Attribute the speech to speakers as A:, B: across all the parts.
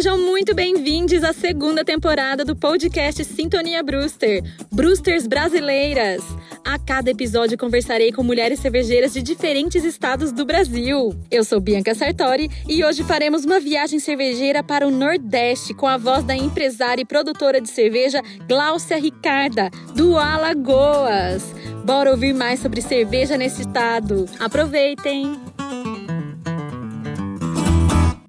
A: Sejam muito bem-vindos à segunda temporada do podcast Sintonia Brewster, Brewsters Brasileiras. A cada episódio conversarei com mulheres cervejeiras de diferentes estados do Brasil. Eu sou Bianca Sartori e hoje faremos uma viagem cervejeira para o Nordeste com a voz da empresária e produtora de cerveja Gláucia Ricarda, do Alagoas. Bora ouvir mais sobre cerveja nesse estado. Aproveitem!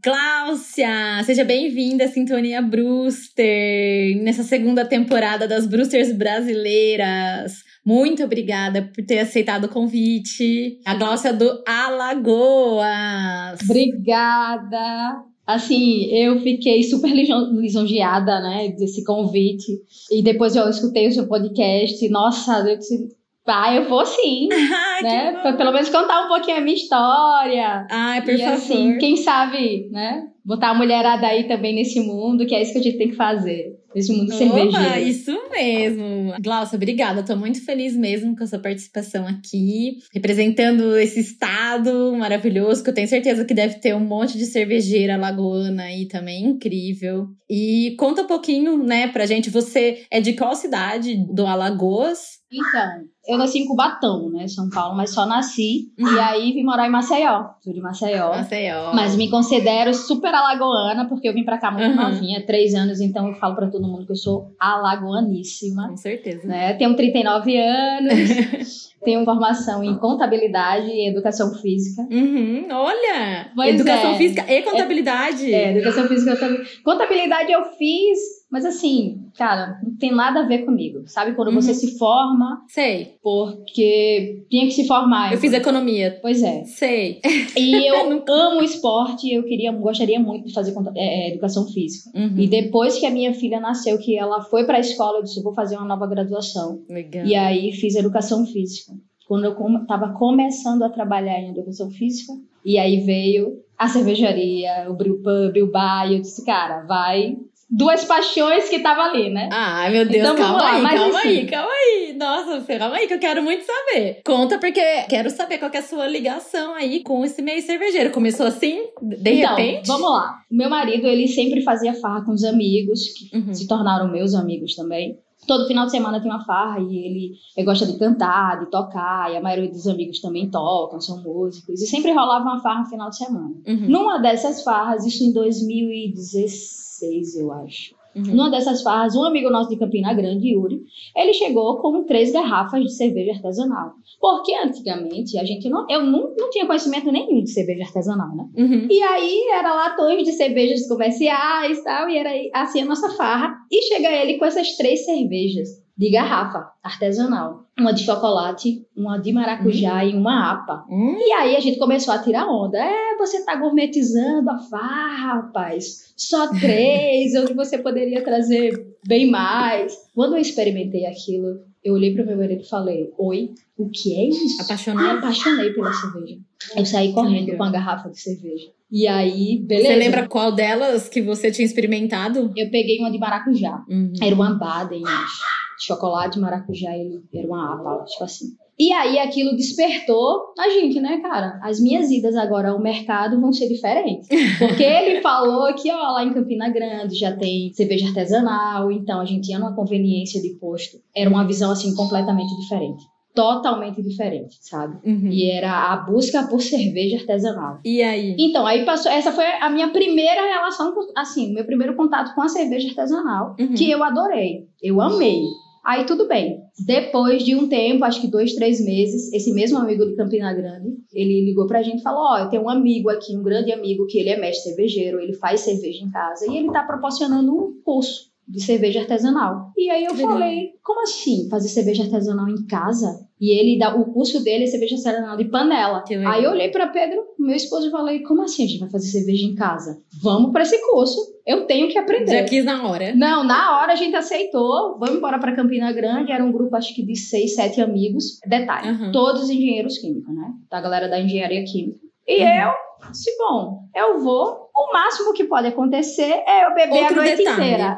A: Cláudia, seja bem-vinda à Sintonia Brewster, nessa segunda temporada das Brewsters brasileiras. Muito obrigada por ter aceitado o convite. A Gláucia do Alagoas.
B: Obrigada. Assim, eu fiquei super lisonjeada, né, desse convite. E depois eu escutei o seu podcast. Nossa, eu disse, ah, eu vou sim.
A: Ai,
B: né? Pra pelo menos contar um pouquinho a minha história.
A: Ai, por
B: e
A: favor.
B: assim, quem sabe, né? Botar a mulherada aí também nesse mundo, que é isso que a gente tem que fazer. Nesse mundo
A: Opa,
B: cervejeiro.
A: isso mesmo. Glaucia, obrigada. Tô muito feliz mesmo com a sua participação aqui, representando esse estado maravilhoso, que eu tenho certeza que deve ter um monte de cervejeira lagoana aí também, incrível. E conta um pouquinho, né, pra gente. Você é de qual cidade do Alagoas?
B: Então, eu nasci em Cubatão, né? São Paulo, mas só nasci.
A: Uhum.
B: E aí vim morar em Maceió. Sou de Maceió.
A: Maceió.
B: Mas me considero super alagoana, porque eu vim pra cá muito
A: Uhum.
B: novinha, três anos, então eu falo pra todo mundo que eu sou alagoaníssima.
A: Com certeza.
B: Né? Tenho 39 anos, tenho formação em contabilidade e educação física.
A: Uhum, olha!
B: Pois
A: Educação
B: é.
A: física e contabilidade.
B: É, educação física também. Contabilidade eu fiz, mas assim, cara, não tem nada a ver comigo. Sabe quando
A: Uhum.
B: você se forma
A: Sei.
B: porque tinha que se formar.
A: Eu fiz economia.
B: Pois é.
A: Sei.
B: E eu amo esporte e eu queria, gostaria muito de fazer é, é, educação física.
A: Uhum.
B: E depois que a minha filha nasceu, que ela foi para a escola, eu disse, vou fazer uma nova graduação.
A: Legal.
B: E aí fiz educação física. Quando eu estava começando a trabalhar em educação física, e aí veio a cervejaria, o brew pub, o bar, e eu disse, cara, vai. Duas paixões que tava ali, né?
A: Ai, meu Deus,
B: Então,
A: calma
B: lá,
A: aí,
B: mas
A: calma
B: assim-
A: aí, calma aí. Nossa, calma aí, que eu quero muito saber. Conta, porque quero saber qual é a sua ligação aí com esse meio cervejeiro. Começou assim, de
B: então,
A: repente?
B: vamos lá. O meu marido, ele sempre fazia farra com os amigos, que
A: Uhum.
B: se tornaram meus amigos também. Todo final de semana tem uma farra e ele, ele gosta de cantar, de tocar, e a maioria dos amigos também tocam, são músicos. E sempre rolava uma farra no final de semana.
A: Uhum.
B: Numa dessas farras, isso em 2016, eu acho.
A: Uhum.
B: Numa dessas farras, um amigo nosso de Campina Grande, Yuri, ele chegou com três garrafas de cerveja artesanal. Porque antigamente a gente não. Eu não, não tinha conhecimento nenhum de cerveja artesanal, né?
A: Uhum.
B: E aí era latões de cervejas comerciais e tal, e era assim a nossa farra. E chega ele com essas três cervejas de garrafa artesanal. Uma de chocolate, uma de maracujá e uma APA.
A: Hum,
B: E aí a gente começou a tirar onda. É, você tá gourmetizando a farra, rapaz. Só três, onde você poderia trazer bem mais. Quando eu experimentei aquilo, eu olhei pro meu marido e falei: Oi, o que é isso? Me
A: apaixonada.
B: apaixonei pela cerveja. Eu saí correndo com a garrafa de cerveja. E aí, beleza.
A: Você lembra qual delas que você tinha experimentado?
B: Eu peguei uma de maracujá.
A: Uhum.
B: Era uma Baden, acho. Chocolate, maracujá, ele era uma APA, tipo assim. E aí aquilo despertou a gente, né, cara? As minhas idas agora ao mercado vão ser diferentes. Porque ele falou que, ó, lá em Campina Grande já tem cerveja artesanal, então a gente ia numa conveniência de posto. Era uma visão, assim, completamente diferente. Totalmente diferente, sabe?
A: Uhum.
B: E era a busca por cerveja artesanal.
A: E aí?
B: Então, aí passou. Essa foi a minha primeira relação, com, assim, meu primeiro contato com a cerveja artesanal,
A: Uhum.
B: que eu adorei. Eu amei. Aí tudo bem. Depois de um tempo, acho que dois, três meses, esse mesmo amigo de Campina Grande, ele ligou pra gente e falou: Ó, eu tenho um amigo aqui, um grande amigo, que ele é mestre cervejeiro, ele faz cerveja em casa e ele tá proporcionando um curso de cerveja artesanal. E aí eu
A: Legal.
B: falei: como assim fazer cerveja artesanal em casa? E ele dá o curso dele é cerveja artesanal de panela. Aí eu olhei pra Pedro, meu esposo, e falei: como assim a gente vai fazer cerveja em casa? Vamos pra esse curso. Eu tenho que aprender.
A: Já quis na hora.
B: Não, na hora a gente aceitou. Vamos embora para Campina Grande. Era um grupo, acho que de seis, sete amigos. Detalhe:
A: Uhum.
B: todos engenheiros químicos, né? Da galera da engenharia química. E
A: Uhum.
B: eu Se bom, eu vou. O máximo que pode acontecer é eu beber
A: Outro
B: a noite
A: detalhe.
B: inteira.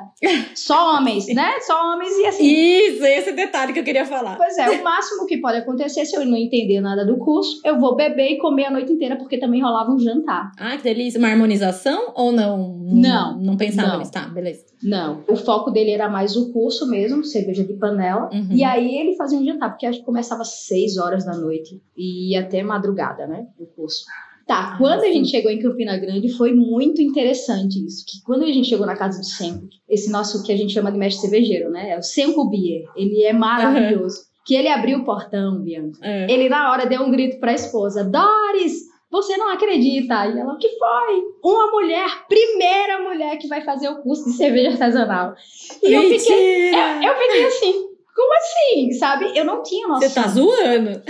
B: Só homens, né? Só homens e assim.
A: Isso, esse detalhe que eu queria falar.
B: Pois é, o máximo que pode acontecer se eu não entender nada do curso, eu vou beber e comer a noite inteira, porque também rolava um jantar.
A: Ah, que delícia. Uma harmonização ou não?
B: Não,
A: Não pensava nisso. Tá, beleza.
B: Não. O foco dele era mais o curso mesmo, cerveja de panela.
A: Uhum.
B: E aí ele fazia um jantar, porque acho que começava às 6 horas da noite e ia até madrugada, né? O curso. Tá,
A: Ah,
B: quando a gente chegou em Campina Grande, foi muito interessante isso. Que quando a gente chegou na casa do Senko, esse nosso que a gente chama de mestre cervejeiro, né? É o Senko Beer. Ele é maravilhoso. Que ele abriu o portão, Bianca.
A: É.
B: Ele na hora deu um grito pra esposa: Doris, você não acredita? E ela: O que foi? Uma mulher, primeira mulher que vai fazer o curso de cerveja artesanal. E eu fiquei,
A: Mentira!
B: eu, eu fiquei assim. Como assim? Sabe? Eu não tinha noção.
A: Você tá zoando?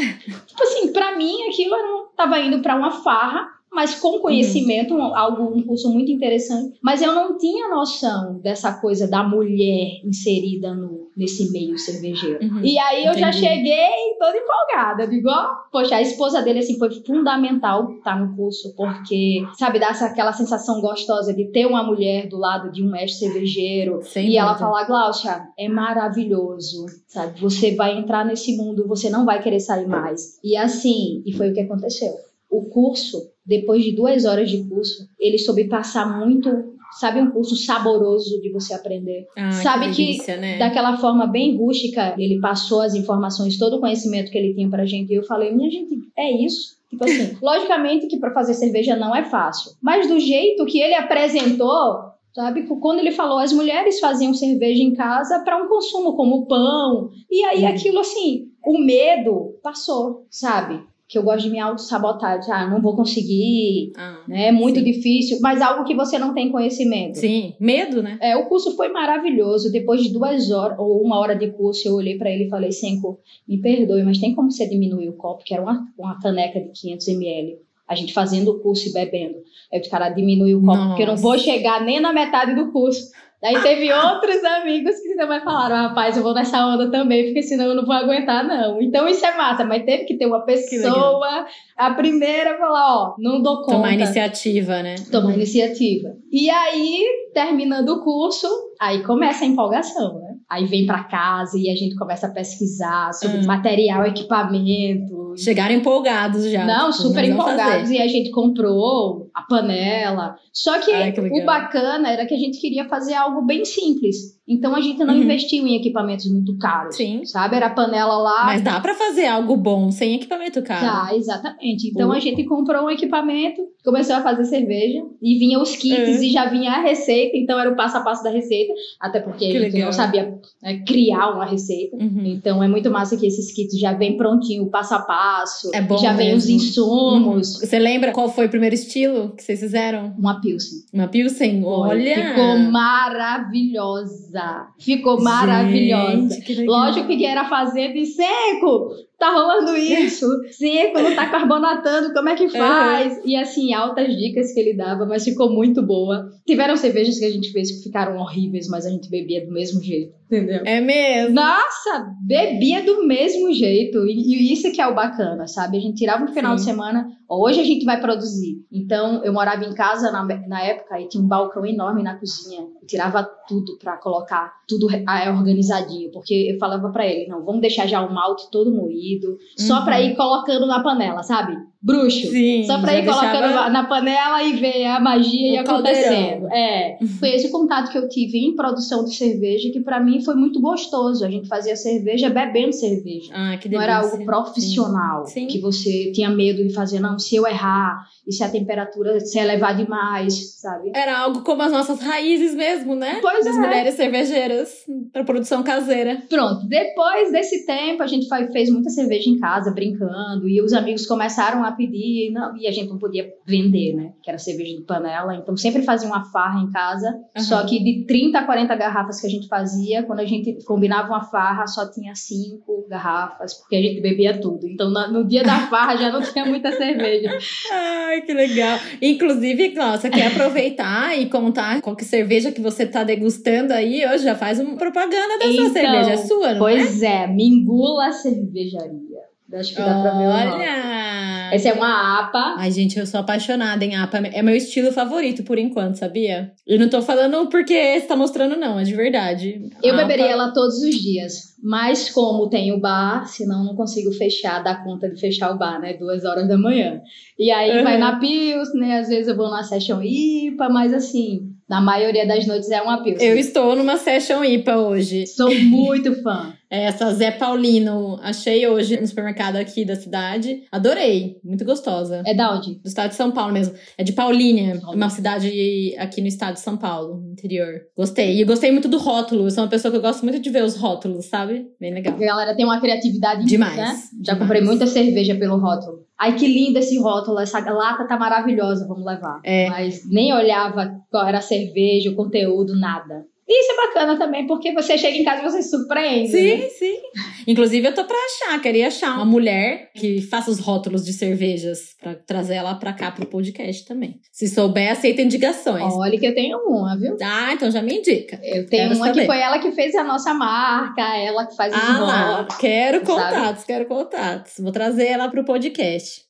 B: Tipo assim, pra mim aquilo eu não tava indo pra uma farra, mas com conhecimento, um, algo, um curso muito interessante. Mas eu não tinha noção dessa coisa da mulher inserida no, nesse meio cervejeiro.
A: Uhum.
B: E aí eu já
A: Entendi.
B: cheguei toda empolgada. Digo, ó, poxa, a esposa dele assim foi fundamental estar no curso, porque, sabe, dá aquela sensação gostosa de ter uma mulher do lado de um mestre cervejeiro.
A: Sem
B: e ela
A: dúvida.
B: fala, Glaucia, é maravilhoso, sabe? Você vai entrar nesse mundo, você não vai querer sair mais. E assim, e foi o que aconteceu. O curso, depois de duas horas de curso, ele soube passar muito, sabe, um curso saboroso de você aprender.
A: Ah,
B: sabe que
A: delícia, né?
B: Daquela forma bem rústica, ele passou as informações, todo o conhecimento que ele tinha pra gente. E eu falei, minha gente, é isso. Tipo assim, logicamente que pra fazer cerveja não é fácil. Mas do jeito que ele apresentou, sabe? Quando ele falou, as mulheres faziam cerveja em casa para um consumo como pão. E aí
A: Hum.
B: aquilo assim, o medo passou, sabe? Que eu gosto de me auto-sabotar. de, Ah, não vou conseguir,
A: Ah,
B: né? É muito
A: Sim.
B: difícil. Mas algo que você não tem conhecimento.
A: Sim, medo, né?
B: É, o curso foi maravilhoso. Depois de duas horas ou uma hora de curso, eu olhei para ele e falei: Senko, me perdoe, mas tem como você diminuir o copo, que era uma, uma caneca de 500 ml. A gente fazendo o curso e bebendo. Aí o cara diminui o copo, porque eu não vou
A: Nossa.
B: chegar nem na metade do curso. Daí teve outros amigos que também falaram: "Ah, rapaz, eu vou nessa onda também, porque senão eu não vou aguentar, não. Então isso é massa, mas teve que ter uma pessoa, a primeira, falar: Ó, não dou conta.
A: Tomar iniciativa, né?
B: Tomar iniciativa. E aí, terminando o curso, aí começa a empolgação, né? Aí vem pra casa e a gente começa a pesquisar sobre
A: Hum.
B: material, equipamento.
A: Chegaram empolgados já.
B: Não,
A: tipo,
B: super empolgados. E a gente comprou a panela. Só que,
A: Ai, que
B: o bacana era que a gente queria fazer algo bem simples. Então a gente não
A: Uhum.
B: investiu em equipamentos muito caros.
A: Sim.
B: Sabe? Era a panela lá.
A: Mas dá pra fazer algo bom sem equipamento caro.
B: Tá, exatamente. Então
A: Uhum.
B: a gente comprou um equipamento, começou a fazer cerveja e vinha os kits
A: Uhum.
B: e já vinha a receita, então era o passo a passo da receita, até porque
A: Que
B: a gente
A: legal.
B: não sabia né, criar uma receita.
A: Uhum.
B: Então é muito massa que esses kits já vem prontinho, passo a passo,
A: É bom
B: já vem os
A: mesmo.
B: insumos.
A: Você lembra qual foi o primeiro estilo que vocês fizeram?
B: Uma Pilsen.
A: Uma Pilsen? Olha!
B: Ficou maravilhosa. Ficou maravilhosa.
A: Gente, que.
B: Lógico que era fazer de seco. Tá rolando isso. Seco, não tá carbonatando, como é que faz? E assim, altas dicas que ele dava, mas ficou muito boa. Tiveram cervejas que a gente fez que ficaram horríveis, mas a gente bebia do mesmo jeito, entendeu?
A: É mesmo?
B: Nossa, bebia do mesmo jeito. E, e isso que é o bacana, sabe? A gente tirava um final de
A: Sim.
B: semana, ó, hoje a gente vai produzir. Então, eu morava em casa na, na época e tinha um balcão enorme na cozinha. Eu tirava tudo pra colocar tudo organizadinho, porque eu falava pra ele, não, vamos deixar já o malte todo moído, só
A: Uhum.
B: pra ir colocando na panela, sabe? Bruxo.
A: Sim.
B: Só pra ir colocando
A: deixava-
B: na panela e ver a magia e acontecendo.
A: caldeirão.
B: É. Foi esse o contato que eu tive em produção de cerveja, que pra mim foi muito gostoso. A gente fazia cerveja bebendo cerveja.
A: Ah, que
B: Não
A: delícia.
B: era algo profissional,
A: Sim.
B: que você tinha medo de fazer, não, se eu errar, e se a temperatura se elevar demais, sabe?
A: Era algo como as nossas raízes mesmo, né?
B: Pois
A: Das
B: é.
A: mulheres cervejeiras para produção caseira.
B: Pronto, depois desse tempo a gente fa- fez muita cerveja em casa, brincando, e os amigos começaram a pedir, e, não- e a gente não podia vender, né? Que era cerveja de panela, então sempre fazia uma farra em casa,
A: Aham.
B: só que de 30 a 40 garrafas que a gente fazia, quando a gente combinava uma farra, só tinha cinco garrafas, porque a gente bebia tudo. Então no dia da farra já não tinha muita cerveja.
A: Ai, que legal. Inclusive, Cláudia, quer aproveitar e contar qual que cerveja que você tá degustando aí hoje? Já faz uma propaganda da sua
B: Então,
A: cerveja. É sua, não é?
B: Pois é, Mingula Cervejaria. Acho que dá pra ver o nome. Essa é uma APA.
A: Ai, gente, eu sou apaixonada em APA. É meu estilo favorito por enquanto, sabia? E não tô falando porque você tá mostrando, não, é de verdade.
B: Eu APA... beberia ela todos os dias. Mas como tem o bar, senão não consigo fechar, dar conta de fechar o bar, né? Duas horas da manhã. E aí uhum. vai na Pils, né? Às vezes eu vou na Session IPA, mas assim, na maioria das noites é uma Pils.
A: Eu estou numa Session IPA hoje.
B: Sou muito fã.
A: É, essa Zé Paulino, achei hoje no supermercado aqui da cidade. Adorei, muito gostosa.
B: É da onde?
A: Do estado de São Paulo mesmo. É de Paulínia, uma cidade aqui no estado de São Paulo, interior. Gostei. E gostei muito do rótulo. Eu sou uma pessoa que eu gosto muito de ver os rótulos, sabe? Bem legal. A
B: galera tem uma criatividade
A: demais.
B: Né?
A: Já
B: demais. comprei muita cerveja pelo rótulo. Ai, que lindo esse rótulo, essa lata tá maravilhosa, vamos levar.
A: É.
B: Mas nem olhava qual era a cerveja, o conteúdo, nada. Isso é bacana também, porque você chega em casa e você se surpreende.
A: Sim,
B: né?
A: sim. Inclusive, eu tô pra achar, queria achar uma mulher que faça os rótulos de cervejas pra trazer ela pra cá pro podcast também. Se souber, aceita indicações.
B: Olha que eu tenho uma, viu?
A: Ah, então já me indica.
B: Eu tenho quero uma saber. que foi ela que fez a nossa marca, ela que faz os
A: ah, rótulos. Quero contatos, sabe? quero contatos. Vou trazer ela pro podcast.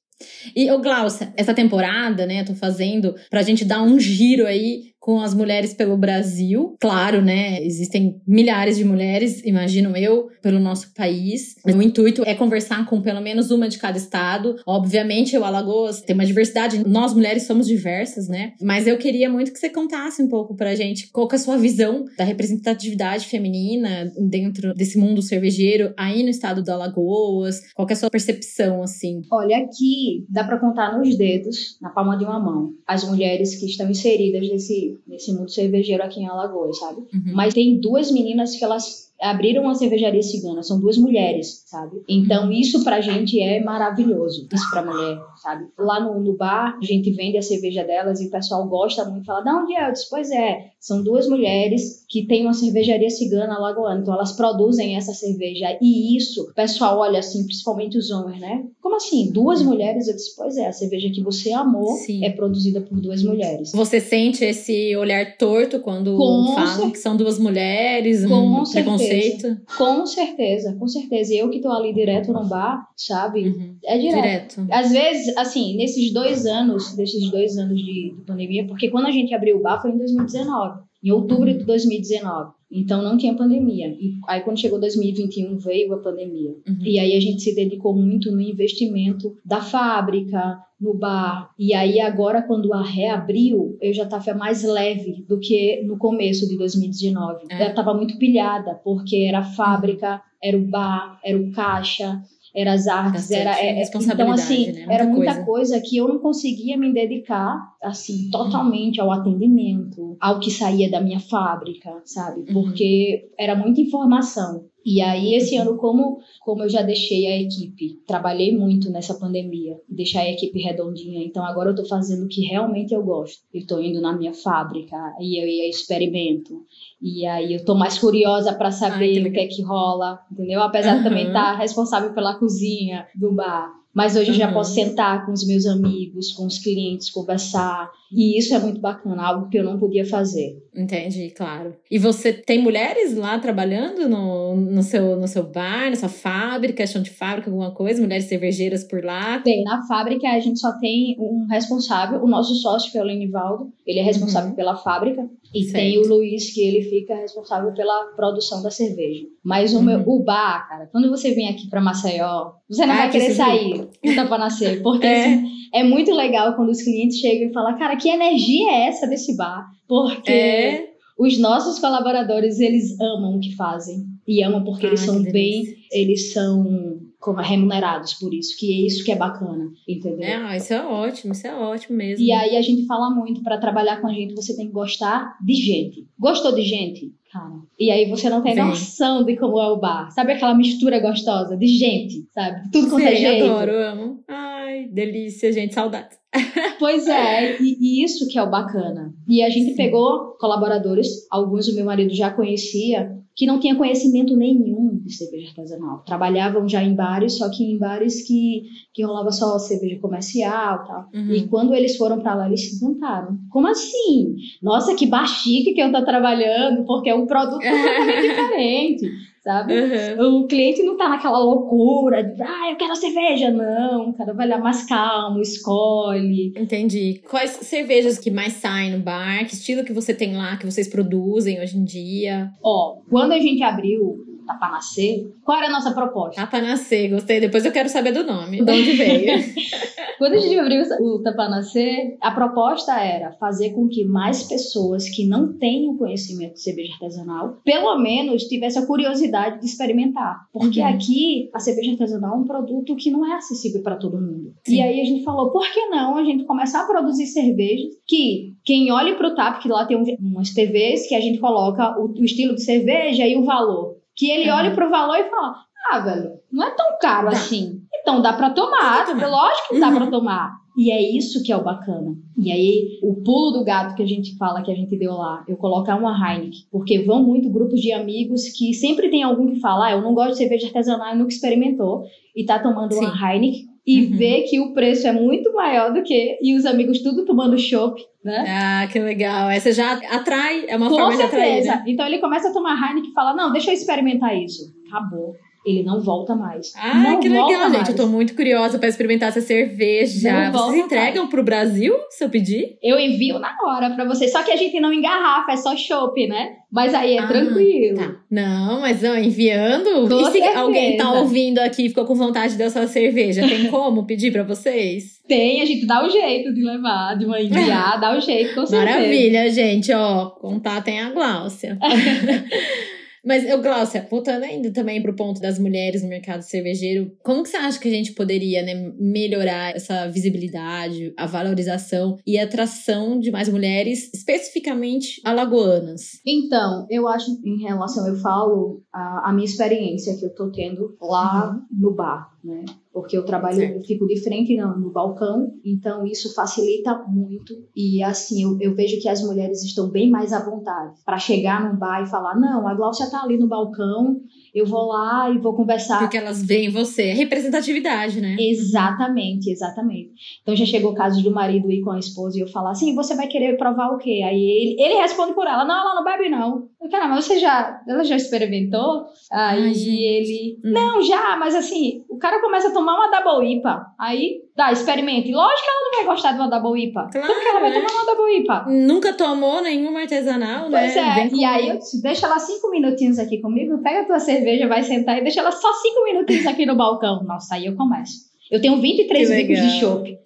A: E, ô Glaucia, essa temporada, né, eu tô fazendo pra gente dar um giro aí com as mulheres pelo Brasil. Claro, né? Existem milhares de mulheres, imagino eu, pelo nosso país. O intuito é conversar com pelo menos uma de cada estado. Obviamente, o Alagoas tem uma diversidade. Nós mulheres somos diversas, né? Mas eu queria muito que você contasse um pouco pra gente qual é a sua visão da representatividade feminina dentro desse mundo cervejeiro aí no estado do Alagoas. Qual é a sua percepção, assim?
B: Olha, aqui dá para contar nos dedos, na palma de uma mão, as mulheres que estão inseridas nesse nesse, mundo cervejeiro aqui em Alagoas, sabe? Uhum. Mas tem duas meninas que elas abriram uma cervejaria cigana, são duas mulheres, sabe? Então isso pra gente é maravilhoso, isso pra mulher, sabe? Lá no, no bar, a gente vende a cerveja delas e o pessoal gosta muito, fala, da onde é? Eu disse, pois é, são duas mulheres que têm uma cervejaria cigana lagoana, então elas produzem essa cerveja e isso, o pessoal olha assim, principalmente os homens, né? Como assim? Duas mulheres? Eu disse, pois é, a cerveja que você amou Sim. é produzida por duas mulheres.
A: Você sente esse olhar torto quando com falam que são duas mulheres, com um preconceito?
B: certeza. Com certeza, com certeza. Eu que tô ali direto no bar, sabe? Uhum. É direto. direto. Às vezes, assim, nesses dois anos, desses dois anos de, de pandemia, porque quando a gente abriu o bar foi em 2019, em outubro de 2019. Então não tinha pandemia. E aí quando chegou 2021 veio a pandemia. Uhum. E aí a gente se dedicou muito no investimento da fábrica, no bar. E aí agora quando a reabriu, eu já estava mais leve do que no começo de 2019. É. Eu estava muito pilhada, porque era a fábrica, era o bar, era o caixa, era as artes, era é, é então assim né? muita era muita coisa. coisa. que eu não conseguia me dedicar assim totalmente ao atendimento, ao que saía da minha fábrica, sabe? Uhum. Porque uhum. era muita informação. E aí, esse ano, como, como eu já deixei a equipe, trabalhei muito nessa pandemia, deixar a equipe redondinha, então agora eu tô fazendo o que realmente eu gosto. Eu tô indo na minha fábrica e eu ia experimento. E aí eu tô mais curiosa para saber Ai, que o que é que rola, entendeu? Apesar uhum. de também estar tá responsável pela cozinha do bar. Mas hoje uhum. eu já posso sentar com os meus amigos, com os clientes, conversar. E isso é muito bacana, algo que eu não podia fazer.
A: Entendi, claro. E você tem mulheres lá trabalhando no, no, seu, no seu bar, na sua fábrica, chão de fábrica, alguma coisa? Mulheres cervejeiras por lá?
B: Tem. Na fábrica a gente só tem um responsável, o nosso sócio, que é o Lenivaldo, ele é responsável uhum. pela fábrica. E certo. tem o Luiz, que ele fica responsável pela produção da cerveja. Mas o, uhum. meu, o bar, cara, quando você vem aqui para Maceió, você não ah, vai querer sair do nascer Porque é. Assim, é muito legal quando os clientes chegam e falam, cara, que energia é essa desse bar? Porque é. os nossos colaboradores, eles amam o que fazem. E amam porque eles são bem, eles são remunerados por isso, que é isso que é bacana, entendeu?
A: É, isso é ótimo, isso é ótimo mesmo.
B: E aí a gente fala muito para trabalhar com a gente, você tem que gostar de gente. Gostou de gente? Cara. E aí você não tem Sim. noção de como é o bar. Sabe aquela mistura gostosa de gente, sabe? Tudo quanto é jeito.
A: adoro, amo. Ai, delícia, gente, saudades.
B: Pois é, e, e, isso que é o bacana. E a gente Sim. pegou colaboradores, alguns o meu marido já conhecia, que não tinha conhecimento nenhum de cerveja artesanal. Trabalhavam já em bares, só que em bares que, que rolava só cerveja comercial tal.
A: Uhum.
B: E quando eles foram para lá, eles se encantaram. Como assim? Nossa, que baxique que eu tô trabalhando, porque é um produto totalmente diferente sabe? Uhum. O cliente não tá naquela loucura de, ah, eu quero cerveja. Não, o cara vai lá mais calmo, escolhe.
A: Entendi. Quais cervejas que mais saem no bar? Que estilo que você tem lá, que vocês produzem hoje em dia?
B: Ó, quando a gente abriu Tapanacê, qual era a nossa proposta?
A: Tapanacê, gostei. Depois eu quero saber do nome, de onde veio.
B: Quando a gente abriu o Tapanacê, a proposta era fazer com que mais pessoas que não tenham conhecimento de cerveja artesanal, pelo menos tivesse a curiosidade de experimentar. Porque uhum. aqui a cerveja artesanal é um produto que não é acessível para todo mundo. Sim. E aí a gente falou, por que não a gente começar a produzir cervejas que quem olhe para o TAP, que lá tem umas TVs que a gente coloca o, o estilo de cerveja e o valor que ele uhum. olha pro valor e fala: ah, velho, não é tão caro tá. assim. Então dá para tomar, tomar. lógico que uhum. dá para tomar. E é isso que é o bacana. E aí, o pulo do gato que a gente fala, que a gente deu lá, eu colocar uma Heineken, porque vão muito grupos de amigos que sempre tem algum que fala, ah, eu não gosto de cerveja artesanal e nunca experimentou, e tá tomando Sim. uma Heineken, e uhum. vê que o preço é muito maior do que, e os amigos tudo tomando chopp, né?
A: Ah, que legal. Essa já atrai, é uma Com forma certeza. de atrair. Né?
B: Então ele começa a tomar Heineken e fala, não, deixa eu experimentar isso. Acabou ele não volta mais.
A: Ah,
B: não
A: que legal, gente. Mais. Eu tô muito curiosa para experimentar essa cerveja. Não Vocês entregam mais. pro Brasil, se eu pedir?
B: Eu envio na hora para vocês. Só que a gente não engarrafa, é só chopp, né? Mas aí é ah, tranquilo. Tá.
A: Não, mas não, enviando. Com e se certeza. alguém tá ouvindo aqui e ficou com vontade dessa cerveja, tem como pedir para vocês?
B: Tem, a gente dá o um jeito de levar, de enviar, dá o um jeito, com certeza.
A: Maravilha, gente, ó. Contatem a Gláucia. Mas eu, Glaucia, voltando ainda também pro ponto das mulheres no mercado cervejeiro, como que você acha que a gente poderia né, melhorar essa visibilidade, a valorização e a atração de mais mulheres, especificamente alagoanas?
B: Então, eu acho, em relação, eu falo a, a minha experiência que eu tô tendo lá uhum. no bar, né? Porque eu trabalho, eu fico de frente no, no, balcão, então isso facilita muito. E assim, eu, eu, vejo que as mulheres estão bem mais à vontade para chegar num bar e falar: não, a Glaucia tá ali no balcão, eu vou lá e vou conversar.
A: Porque elas veem você, é representatividade, né?
B: Exatamente, exatamente. Então já chegou o caso do marido ir com a esposa e eu falar assim: você vai querer provar o quê? Aí ele, ele responde por ela: não, ela não bebe, não. Eu, cara, mas você já, ela já experimentou? Aí Ai, ele, hum. não, já, mas assim, o cara começa a tomar uma double IPA. Aí, dá, experimente. Lógico que ela não vai gostar de uma double IPA. Claro, Como que ela vai né? tomar uma double IPA?
A: Nunca tomou nenhuma artesanal,
B: pois
A: né?
B: Pois é. E aí eu disse, deixa ela cinco minutinhos aqui comigo, pega a tua cerveja, vai sentar e deixa ela só cinco minutinhos aqui no balcão. Nossa, aí eu começo. Eu tenho 23 bicos de chopp.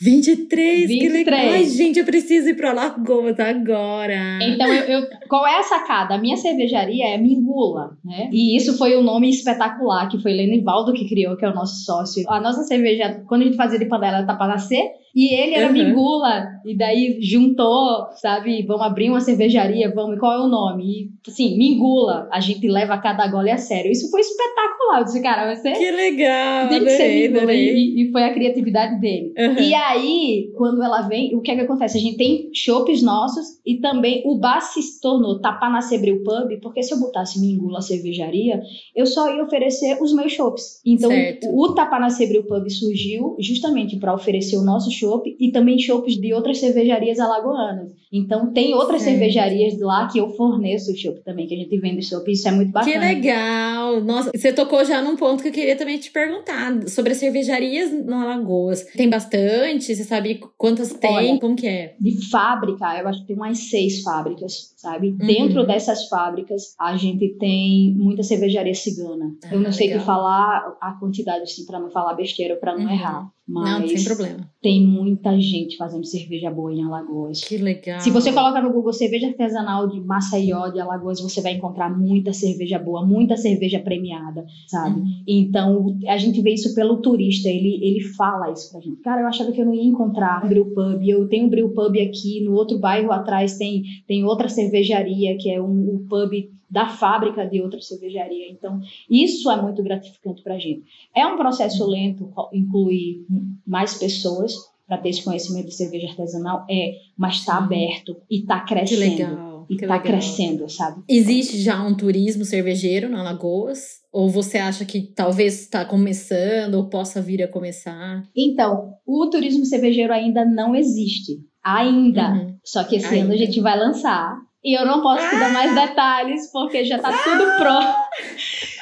A: 23, 23, que legal. Ai, gente, eu preciso ir pra Lagoas agora.
B: Então, eu, eu, qual é a sacada? A minha cervejaria é Mingula, né? E isso foi um nome espetacular, que foi Lenivaldo que criou, que é o nosso sócio. A nossa cerveja, quando a gente fazia de panela, tá nascer, e ele era uhum. Mingula, e daí juntou, sabe? Vamos abrir uma cervejaria, vamos, qual é o nome? E, assim, Mingula, a gente leva cada gole a sério. Isso foi espetacular. Eu disse, cara, você.
A: Que legal!
B: Tem que ser Mingula. E, e, foi a criatividade dele. Uhum. E aí, quando ela vem, o que é que acontece? A gente tem chopes nossos e também o bar se tornou Tapanacebril Pub, porque se eu botasse Mingula cervejaria, eu só ia oferecer os meus chopes. Então, certo. o Tapanacebril Pub surgiu justamente para oferecer o nosso chopp e também chopps de outras cervejarias alagoanas. Então tem outras cervejarias lá que eu forneço o chopp também, que a gente vende chopp, isso é muito bacana.
A: Que legal! Nossa, você tocou já num ponto que eu queria também te perguntar sobre as cervejarias no Alagoas. Tem bastante? Você sabe quantas tem? Olha, Como que é?
B: De fábrica, eu acho que tem umas seis fábricas, sabe? Uhum. Dentro dessas fábricas, a gente tem muita cervejaria cigana. Ah, eu não sei te falar a quantidade, assim, para não falar besteira, para não uhum. errar. Mas
A: não, sem problema.
B: Tem muita gente fazendo cerveja boa em Alagoas.
A: Que legal.
B: Se você colocar no Google cerveja artesanal de Maceió, de Alagoas, você vai encontrar muita cerveja boa, muita cerveja premiada, sabe? Uhum. Então, a gente vê isso pelo turista, ele, ele fala isso pra gente. Cara, eu achava que eu não ia encontrar um brew pub, eu tenho um brew pub aqui, no outro bairro atrás tem, tem outra cervejaria, que é um, um pub da fábrica de outra cervejaria. Então, isso é muito gratificante para a gente. É um processo lento, incluir mais pessoas para ter esse conhecimento de cerveja artesanal, é, mas está aberto e está crescendo.
A: Que legal.
B: E tá
A: legal.
B: crescendo, sabe?
A: Existe já um turismo cervejeiro na Lagoas? Ou você acha que talvez está começando ou possa vir a começar?
B: Então, o turismo cervejeiro ainda não existe. Ainda.
A: Uhum.
B: Só que esse
A: Ainda.
B: ano a gente vai lançar. E eu não posso te dar mais detalhes, porque já tá tudo pronto.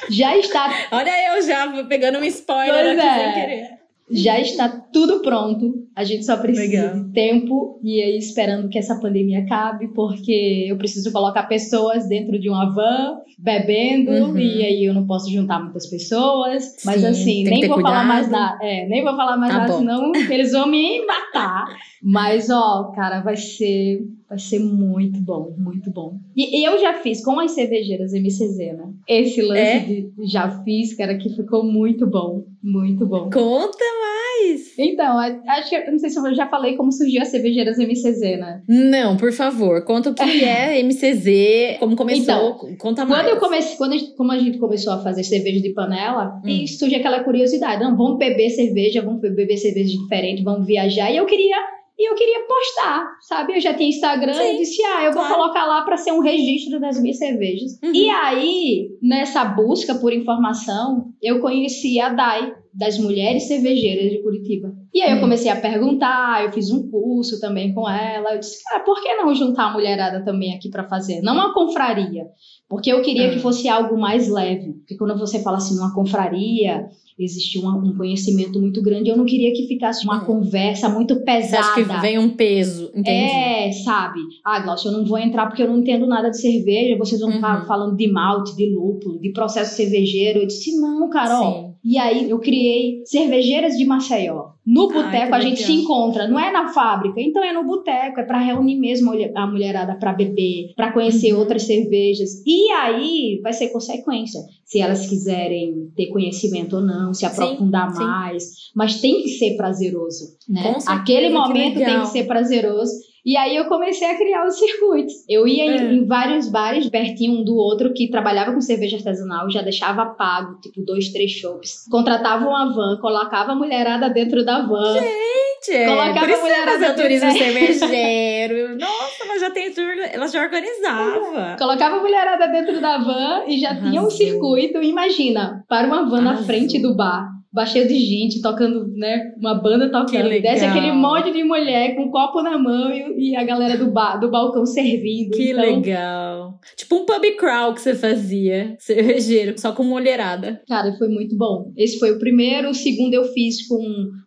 B: Já está
A: Olha eu já vou pegando um spoiler
B: Pois
A: aqui
B: é.
A: sem querer.
B: Já está tudo pronto. A gente só precisa
A: Legal.
B: de tempo e aí esperando que essa pandemia acabe, porque eu preciso colocar pessoas dentro de uma van bebendo
A: Uhum.
B: e aí eu não posso juntar muitas pessoas. Mas
A: Sim,
B: assim, nem vou falar mais nada. É, nem vou falar mais
A: Tá
B: nada,
A: bom.
B: senão eles vão me matar. Mas ó, cara, vai ser vai ser muito bom, muito bom. E eu já fiz com as cervejeiras MCZ, né? Esse lance
A: É?
B: de já fiz, cara, que ficou muito bom, muito bom.
A: Conta mais!
B: Então, acho que não sei se eu já falei como surgiu as cervejeiras MCZ, né?
A: Não, por favor, conta o que é MCZ, como começou, conta mais.
B: Quando eu comecei, quando a gente, como a gente começou a fazer cerveja de panela,
A: Hum.
B: e surge aquela curiosidade, não, vamos beber cerveja, vamos beber cerveja diferente, vamos viajar, e eu queria e eu queria postar, sabe? Eu já tinha Instagram
A: Sim,
B: e disse, ah, eu vou
A: claro.
B: colocar lá para ser um registro das minhas cervejas.
A: Uhum.
B: E aí, nessa busca por informação, eu conheci a Dai, das mulheres cervejeiras de Curitiba. E aí eu
A: Hum.
B: comecei a perguntar, eu fiz um curso também com ela. Eu disse, cara, por que não juntar a mulherada também aqui para fazer? Não uma confraria. Porque eu queria
A: Hum.
B: que fosse algo mais leve. Porque quando você fala assim, numa confraria, existe uma- um conhecimento muito grande. Eu não queria que ficasse uma
A: Hum.
B: conversa muito
A: Você
B: pesada.
A: acha que vem um peso, entendi.
B: É, sabe? Ah, Glaucio, eu não vou entrar porque eu não entendo nada de cerveja. Vocês vão estar
A: Uhum.
B: falando de malte, de lúpulo, de processo cervejeiro. Eu disse, não, Carol.
A: Sim.
B: E aí eu criei cervejeiras de Maceió. No boteco a gente se encontra, não é na fábrica, então é no boteco, é pra reunir mesmo a mulher- a mulherada pra beber, pra conhecer
A: Uhum.
B: outras cervejas. E aí vai ser consequência, se elas quiserem ter conhecimento ou não, se aprofundar
A: sim.
B: mais, mas tem que ser prazeroso, né?
A: Com certeza,
B: Aquele
A: que
B: momento tem que ser prazeroso. E aí eu comecei a criar os circuitos. Eu ia em,
A: É.
B: em vários bares pertinho um do outro que trabalhava com cerveja artesanal, já deixava pago, tipo dois, três shops. Contratava uma van, colocava a mulherada dentro da van.
A: Gente, é,
B: Colocava a mulherada
A: fazer turismo
B: dentro,
A: cervejeiro. Nossa, ela já tem ela já organizava.
B: Colocava a mulherada dentro da van e já tinha um
A: Arrasou.
B: circuito. Imagina, para uma van na
A: Arrasou.
B: frente do bar. Bar cheio de gente tocando, né? Uma banda tocando.
A: legal.
B: Desce aquele monte de mulher com um copo na mão e, e a galera do, bar, do balcão servindo.
A: Que
B: então,
A: legal. Tipo um pub crawl que você fazia, cervejeiro, só com mulherada.
B: Cara, foi muito bom. Esse foi o primeiro. O segundo eu fiz com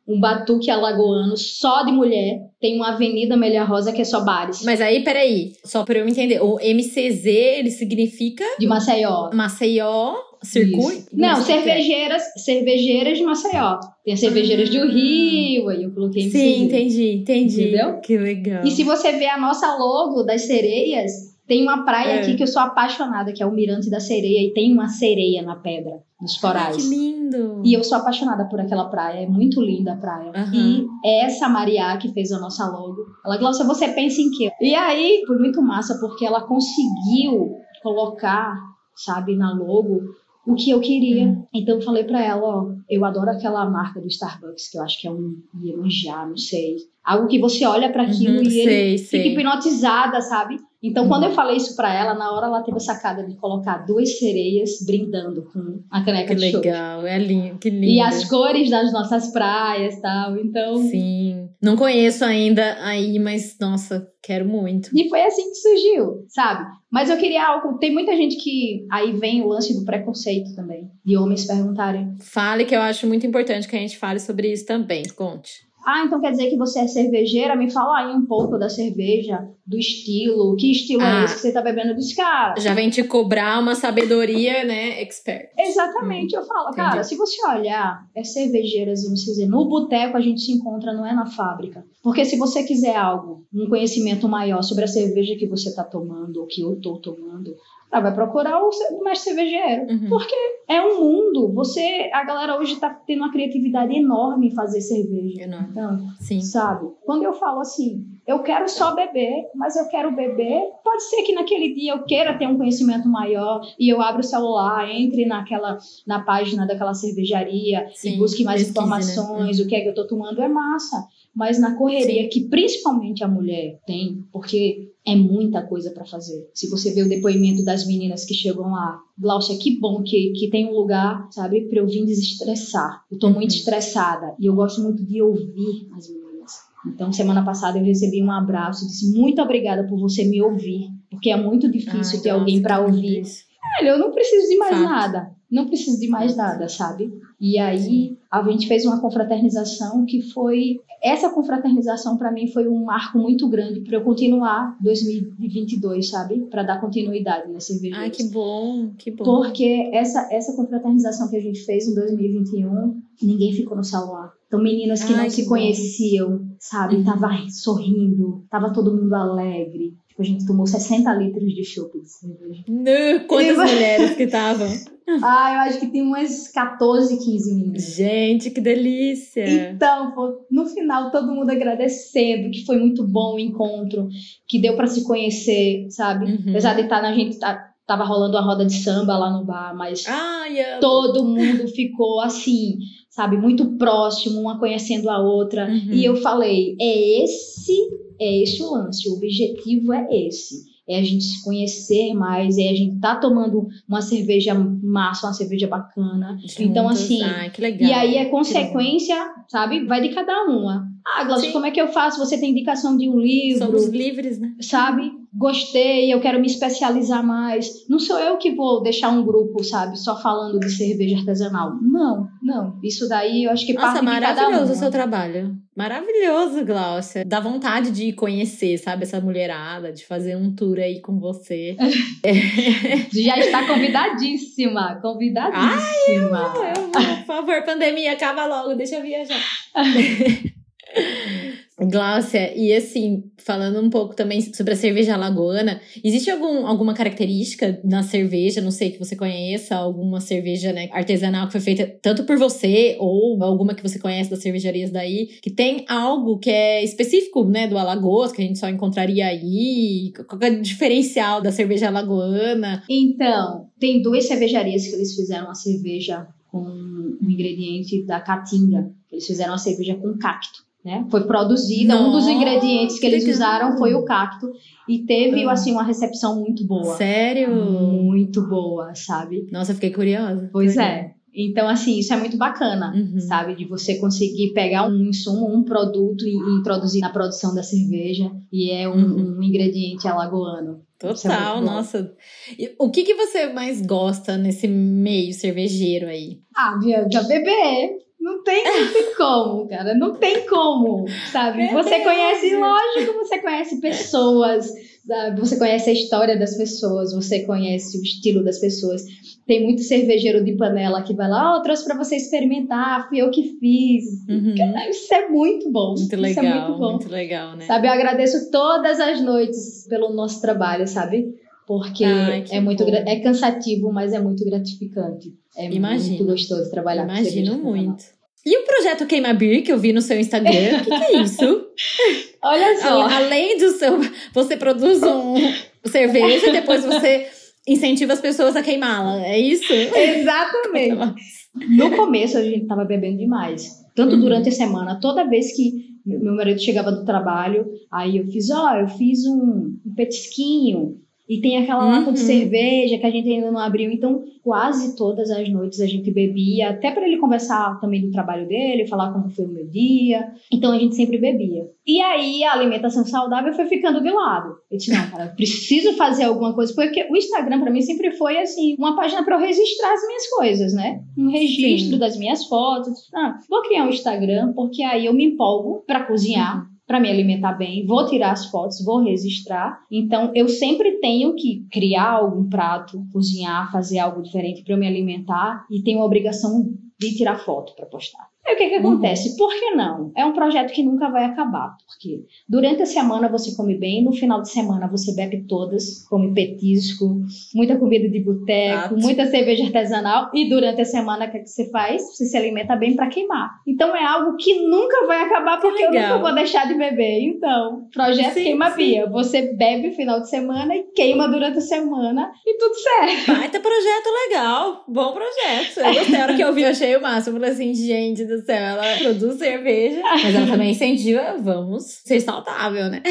B: um batuque alagoano só de mulher. Tem uma avenida Amélia Rosa que é só bares.
A: Mas aí, peraí, só pra eu entender. O MCZ, ele significa
B: De Maceió.
A: Maceió, circuito?
B: Não,
A: que que é?
B: cervejeiras, cervejeiras de Maceió. Tem as cervejeiras do
A: Ah.
B: Rio, aí eu coloquei
A: Sim, entendi, entendi.
B: Entendeu?
A: Que legal.
B: E se você ver a nossa logo das sereias, tem uma praia
A: É.
B: aqui que eu sou apaixonada, que é o Mirante da Sereia, e tem uma sereia na pedra, nos corais.
A: Que lindo.
B: E eu sou apaixonada por aquela praia, é muito linda a praia.
A: Aham.
B: E é essa Maria que fez a nossa logo. Ela, Glaucia, você pensa em quê? E aí foi muito massa, porque ela conseguiu colocar, sabe, na logo o que eu queria.
A: Hum.
B: Então eu falei pra ela, ó, eu adoro aquela marca do Starbucks, que eu acho que é um Iemanjá, não sei. Algo que você olha pra aquilo
A: Uhum,
B: e ele
A: sei,
B: fica
A: sei.
B: hipnotizada, sabe? Então,
A: Uhum.
B: quando eu falei isso pra ela, na hora ela teve a sacada de colocar duas sereias brindando com a caneca
A: Que
B: de chopp.
A: legal, é lindo, que lindo.
B: E as cores das nossas praias e tal. Então.
A: Sim. Não conheço ainda aí, mas nossa, quero muito.
B: E foi assim que surgiu, sabe? Mas eu queria algo. Tem muita gente que. Aí vem o lance do preconceito também. De homens perguntarem:
A: Fale que eu acho muito importante que a gente fale sobre isso também. Conte.
B: Ah, então quer dizer que você é cervejeira? Me fala aí um pouco da cerveja, do estilo. Que estilo
A: Ah.
B: é esse que você tá bebendo? Eu disse, cara.
A: Já vem te cobrar uma sabedoria, né, expert.
B: Exatamente, eu falo, cara,
A: Entendi.
B: se você olhar, é cervejeiras MCZ, no boteco a gente se encontra, não é na fábrica. Porque se você quiser algo, um conhecimento maior sobre a cerveja que você tá tomando, ou que eu tô tomando, ah, vai procurar o mestre cervejeiro.
A: Uhum.
B: Porque é um mundo, você, a galera hoje tá tendo uma criatividade enorme em fazer cerveja.
A: Enorme.
B: Então,
A: Sim.
B: sabe? Quando eu falo assim, eu quero só beber, mas eu quero beber, pode ser que naquele dia eu queira ter um conhecimento maior e eu abro o celular, entre naquela na página daquela cervejaria
A: Sim,
B: e busque mais
A: né?
B: informações, o que é que eu tô tomando é massa. mas na correria que principalmente a mulher tem, porque é muita coisa para fazer. Se você vê o depoimento das meninas que chegam lá, Glaucia, que bom que, que tem um lugar, sabe, para eu vir desestressar. Eu tô uhum. muito estressada e eu gosto muito de ouvir as meninas. Então, semana passada eu recebi um abraço, disse muito obrigada por você me ouvir, porque é muito difícil Ai, ter alguém para ouvir. Olha, eu não preciso de mais Fato. nada, não preciso de mais nada, sabe? E aí a gente fez uma confraternização que foi essa confraternização para mim foi um marco muito grande para eu continuar 2022, sabe? Para dar continuidade na cerveja.
A: Ai, que bom, que bom.
B: Porque essa essa confraternização que a gente fez em 2021, ninguém ficou no salão. Então meninas que Ai, não que se bom. conheciam, sabe? Uhum. Tava sorrindo, tava todo mundo alegre. Tipo, a gente tomou 60 litros de chopp de cerveja.
A: Quantas mulheres que estavam?
B: Ah, eu acho que tem umas 14, 15 meninas.
A: Gente, que delícia!
B: Então, no final, todo mundo agradecendo, que foi muito bom o encontro, que deu para se conhecer, sabe? Uhum. Apesar de estar tá na gente. Tá, tava rolando a roda de samba lá no bar, mas
A: Ai,
B: todo mundo ficou assim, sabe, muito próximo, uma conhecendo a outra. Uhum. E eu falei, é esse, é esse o lance, o objetivo é esse é a gente se conhecer mais, é a gente tá tomando uma cerveja massa, uma cerveja bacana. Juntos. Então, assim.
A: Ai, que legal.
B: E aí é consequência, sabe? Vai de cada uma. Ah, Glaucio, como é que eu faço? Você tem indicação de um livro?
A: Somos livres, né?
B: Sabe? Gostei, eu quero me especializar mais. Não sou eu que vou deixar um grupo, sabe, só falando de cerveja artesanal. Não, não. Isso daí eu acho que
A: Nossa,
B: parte de cada
A: um. maravilhoso o seu trabalho. Maravilhoso, Glaucia. Dá vontade de conhecer, sabe, essa mulherada, de fazer um tour aí com você.
B: Já está convidadíssima, convidadíssima.
A: Ai, eu, eu, por favor, pandemia, acaba logo, deixa eu viajar. Gláucia, e assim, falando um pouco também sobre a cerveja alagoana, existe algum, alguma característica na cerveja, não sei, que você conheça, alguma cerveja né, artesanal que foi feita tanto por você ou alguma que você conhece das cervejarias daí, que tem algo que é específico, né, do Alagoas, que a gente só encontraria aí? Qual é o diferencial da cerveja alagoana?
B: Então, tem duas cervejarias que eles fizeram a cerveja com um ingrediente da caatinga. Eles fizeram a cerveja com cacto. Né? Foi produzida, Nossa, um dos ingredientes que eles usaram foi o cacto e teve ah. assim uma recepção muito boa.
A: Sério?
B: Muito boa, sabe?
A: Nossa, fiquei curiosa.
B: Pois é. Então, assim, isso é muito bacana, uhum. sabe? De você conseguir pegar um insumo, um produto e, introduzir na produção da cerveja. E é um, uhum. um ingrediente alagoano.
A: É Total, é nossa. E o que, que você mais gosta nesse meio cervejeiro aí?
B: Ah, já beber. Não tem, não tem como, cara. Não tem como, sabe? Meu você Deus. conhece, lógico, você conhece pessoas, sabe? você conhece a história das pessoas, você conhece o estilo das pessoas. Tem muito cervejeiro de panela que vai lá, oh, trouxe para você experimentar, fui eu que fiz. Uhum. Isso é muito bom.
A: Muito legal,
B: Isso é muito bom.
A: Muito legal, né?
B: Sabe, eu agradeço todas as noites pelo nosso trabalho, sabe? Porque Ai, é muito é cansativo, mas é muito gratificante. É Imagino. muito gostoso trabalhar
A: Imagino com muito. E o projeto Queima Beer que eu vi no seu Instagram, o que, que, é isso?
B: Olha só.
A: Além do seu. Você produz um cerveja e depois você incentiva as pessoas a queimá-la. É isso?
B: Exatamente. no começo a gente tava bebendo demais. Tanto uhum. durante a semana, toda vez que meu marido chegava do trabalho, aí eu fiz, ó, oh, eu fiz um, um petisquinho e tem aquela lata uhum. de cerveja que a gente ainda não abriu. Então, quase todas as noites a gente bebia, até para ele conversar também do trabalho dele, falar como foi o meu dia. Então, a gente sempre bebia. E aí, a alimentação saudável foi ficando de lado. Eu disse, não, cara, preciso fazer alguma coisa. Porque o Instagram, para mim, sempre foi, assim, uma página para eu registrar as minhas coisas, né? Um registro Sim. das minhas fotos. Ah, vou criar um Instagram, porque aí eu me empolgo para cozinhar. Uhum para me alimentar bem, vou tirar as fotos, vou registrar. Então, eu sempre tenho que criar algum prato, cozinhar, fazer algo diferente para eu me alimentar e tenho a obrigação de tirar foto para postar. Aí o que, que uhum. acontece? Uhum. Por que não? É um projeto que nunca vai acabar. Porque durante a semana você come bem, no final de semana você bebe todas, come petisco, muita comida de boteco, muita cerveja artesanal. E durante a semana, o que, é que você faz? Você se alimenta bem para queimar. Então é algo que nunca vai acabar porque eu nunca vou deixar de beber. Então, projeto sim, Queima Bia. Você bebe no final de semana e queima durante a semana e tudo certo.
A: Baita projeto legal. Bom projeto. Eu gostei. A hora que eu vi, eu achei o máximo. Eu falei assim, gente do do céu, ela produz cerveja, mas ela também incentiva, vamos ser saudável, né?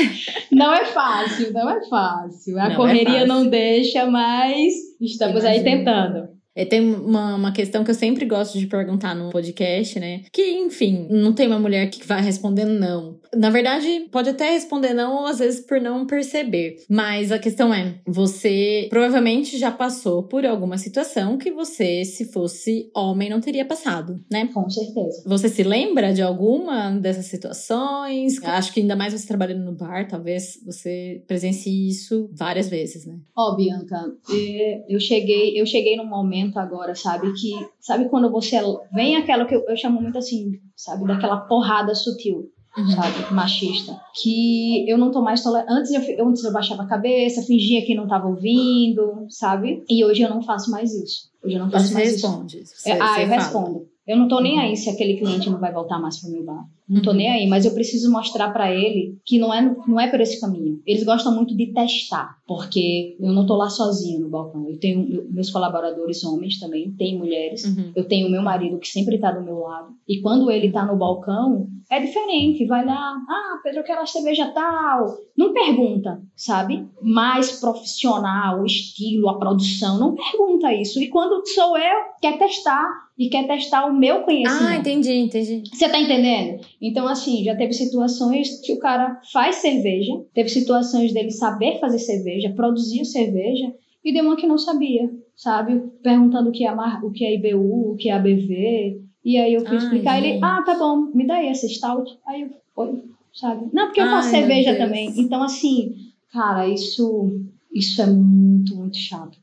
B: Não é fácil, não é fácil. A não é correria é não deixa, mas estamos Imagina. aí tentando.
A: É, tem uma, uma questão que eu sempre gosto de perguntar no podcast, né? Que, enfim, não tem uma mulher que vai responder não. Na verdade, pode até responder não, ou às vezes por não perceber. Mas a questão é: você provavelmente já passou por alguma situação que você, se fosse homem, não teria passado, né?
B: Com certeza.
A: Você se lembra de alguma dessas situações? Acho que ainda mais você trabalhando no bar, talvez você presencie isso várias vezes, né?
B: Ó, oh, Bianca, é, eu cheguei, eu cheguei num momento agora, sabe? Que sabe quando você vem aquela que eu, eu chamo muito assim, sabe, daquela porrada sutil uhum. sabe? Machista. Que eu não tô mais tolerante. Antes eu, antes eu baixava a cabeça, fingia que não tava ouvindo, sabe? E hoje eu não faço mais isso. Hoje eu não faço
A: você
B: mais
A: responde,
B: isso. Você, ah, eu fala. respondo. Eu não tô nem uhum. aí se aquele cliente não vai voltar mais pro meu bar. Não tô uhum. nem aí, mas eu preciso mostrar para ele que não é, não é por esse caminho. Eles gostam muito de testar, porque eu não tô lá sozinho no balcão. Eu tenho meus colaboradores homens também, tem mulheres. Uhum. Eu tenho meu marido que sempre tá do meu lado. E quando ele tá no balcão, é diferente. Vai lá, ah, Pedro, eu quero a cerveja tal. Não pergunta, sabe? Mais profissional, o estilo, a produção. Não pergunta isso. E quando sou eu, quer testar. E quer testar o meu conhecimento.
A: Ah, entendi, entendi.
B: Você tá entendendo? Então, assim, já teve situações que o cara faz cerveja, teve situações dele saber fazer cerveja, produzir cerveja, e deu uma que não sabia, sabe? Perguntando o que é, o que é IBU, o que é ABV. E aí eu fui Ai, explicar, gente. ele, ah, tá bom, me dá aí essa stout. Aí eu, oi, sabe? Não, porque eu faço Ai, cerveja também. Então, assim, cara, isso, isso é muito, muito chato.